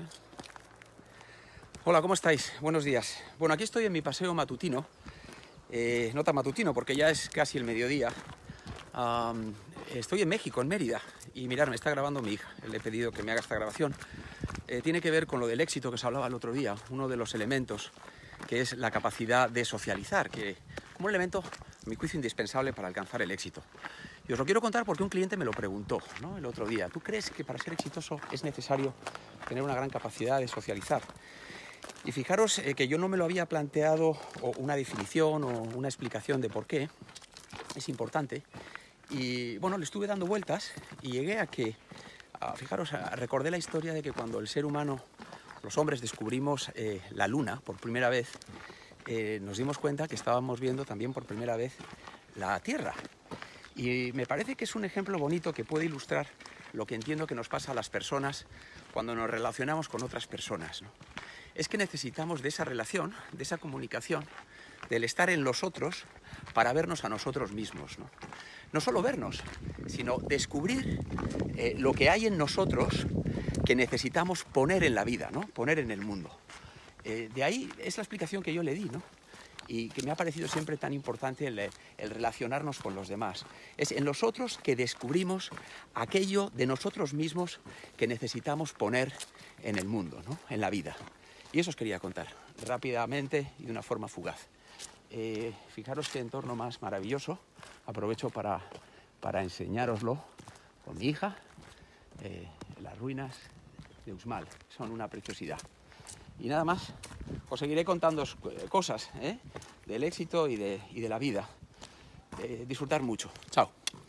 ¿eh? Hola, ¿cómo estáis? Buenos días. Bueno, aquí estoy en mi paseo matutino. Eh, no tan matutino porque ya es casi el mediodía. Estoy en México, en Mérida. Y mirar, me está grabando mi hija. Le he pedido que me haga esta grabación. Eh, tiene que ver con lo del éxito que se hablaba el otro día. Uno de los elementos que es la capacidad de socializar, que como elemento, a mi juicio, indispensable para alcanzar el éxito. Y os lo quiero contar porque un cliente me lo preguntó ¿no? el otro día. ¿Tú crees que para ser exitoso es necesario tener una gran capacidad de socializar? Y fijaros eh, que yo no me lo había planteado una definición o una explicación de por qué. Es importante. Y bueno, le estuve dando vueltas y llegué a que, fijaros, recordé la historia de que cuando el ser humano, los hombres, descubrimos eh, la luna por primera vez, eh, nos dimos cuenta que estábamos viendo también por primera vez la Tierra. Y me parece que es un ejemplo bonito que puede ilustrar lo que entiendo que nos pasa a las personas cuando nos relacionamos con otras personas. Es que necesitamos de esa relación, de esa comunicación, del estar en los otros para vernos a nosotros mismos. No, no solo vernos, sino descubrir eh, lo que hay en nosotros que necesitamos poner en la vida, ¿no? poner en el mundo. Eh, de ahí es la explicación que yo le di, ¿no? Y que me ha parecido siempre tan importante el, el relacionarnos con los demás. Es en los otros que descubrimos aquello de nosotros mismos que necesitamos poner en el mundo, ¿no? en la vida. Y eso os quería contar, rápidamente y de una forma fugaz. Eh, fijaros qué entorno más maravilloso. Aprovecho para, para enseñároslo con mi hija. eh, las ruinas de Uxmal son una preciosidad. Y nada más, os seguiré contando cosas ¿eh? del éxito y de, y de la vida. Eh, disfrutar mucho. Chao.